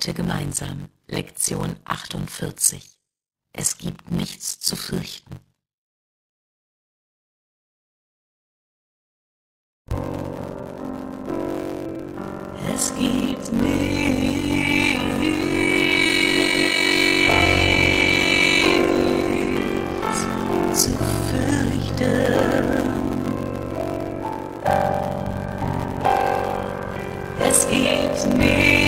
heute gemeinsam Lektion 48. Es gibt nichts zu fürchten. Es gibt nichts zu fürchten. Es gibt mir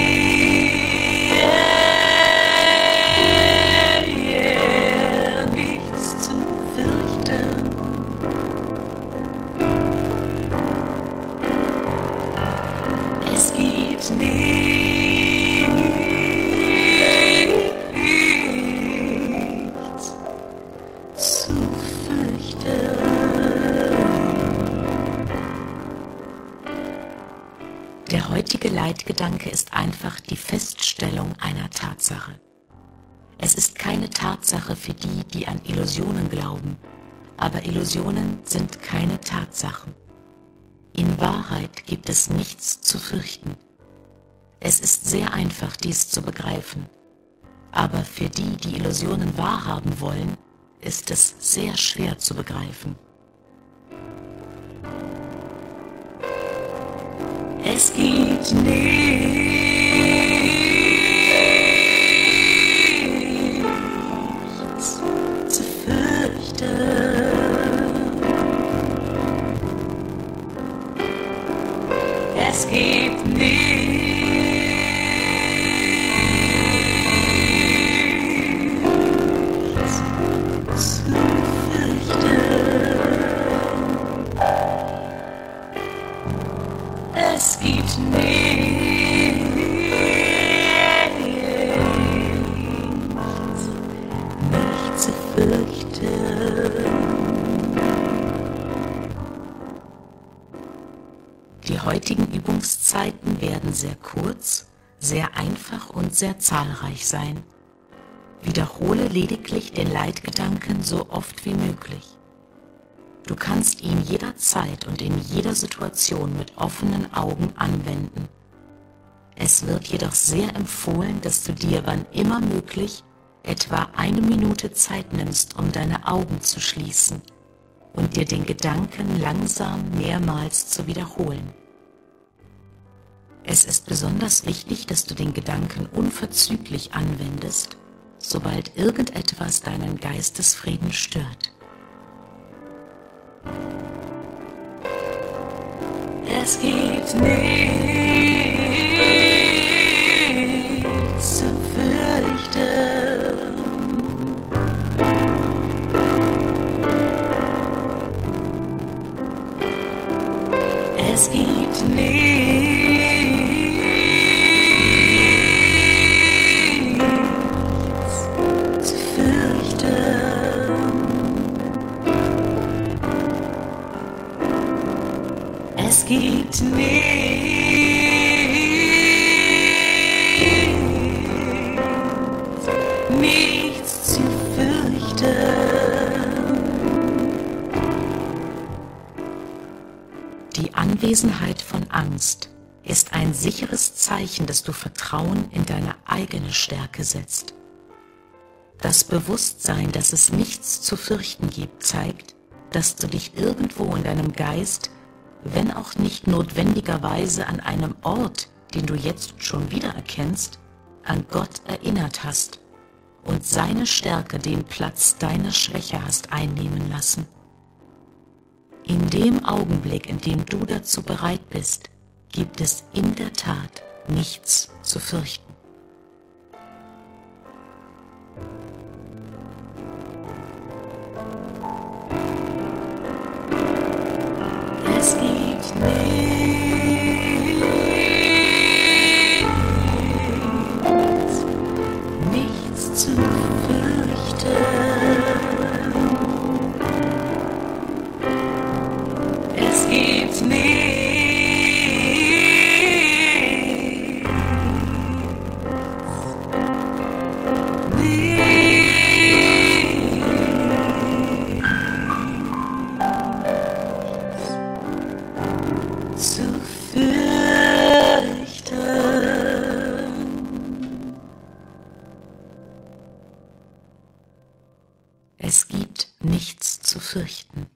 Der heutige Leitgedanke ist einfach die Feststellung einer Tatsache. Es ist keine Tatsache für die, die an Illusionen glauben, aber Illusionen sind keine Tatsachen. In Wahrheit gibt es nichts zu fürchten. Es ist sehr einfach, dies zu begreifen, aber für die, die Illusionen wahrhaben wollen, ist es sehr schwer zu begreifen. Es gibt nichts Übungszeiten werden sehr kurz, sehr einfach und sehr zahlreich sein. Wiederhole lediglich den Leitgedanken so oft wie möglich. Du kannst ihn jederzeit und in jeder Situation mit offenen Augen anwenden. Es wird jedoch sehr empfohlen, dass du dir wann immer möglich etwa eine Minute Zeit nimmst, um deine Augen zu schließen und dir den Gedanken langsam mehrmals zu wiederholen. Es ist besonders wichtig, dass du den Gedanken unverzüglich anwendest, sobald irgendetwas deinen Geistesfrieden stört. Es gibt nichts zu fürchten. Es gibt nichts Es gibt nichts, nichts zu fürchten. Die Anwesenheit von Angst ist ein sicheres Zeichen, dass du Vertrauen in deine eigene Stärke setzt. Das Bewusstsein, dass es nichts zu fürchten gibt, zeigt, dass du dich irgendwo in deinem Geist, wenn auch nicht notwendigerweise an einem Ort, den du jetzt schon wiedererkennst, an Gott erinnert hast und seine Stärke den Platz deiner Schwäche hast einnehmen lassen. In dem Augenblick, in dem du dazu bereit bist, gibt es in der Tat nichts zu fürchten. Nichts, nichts zu Es gibt nichts zu fürchten.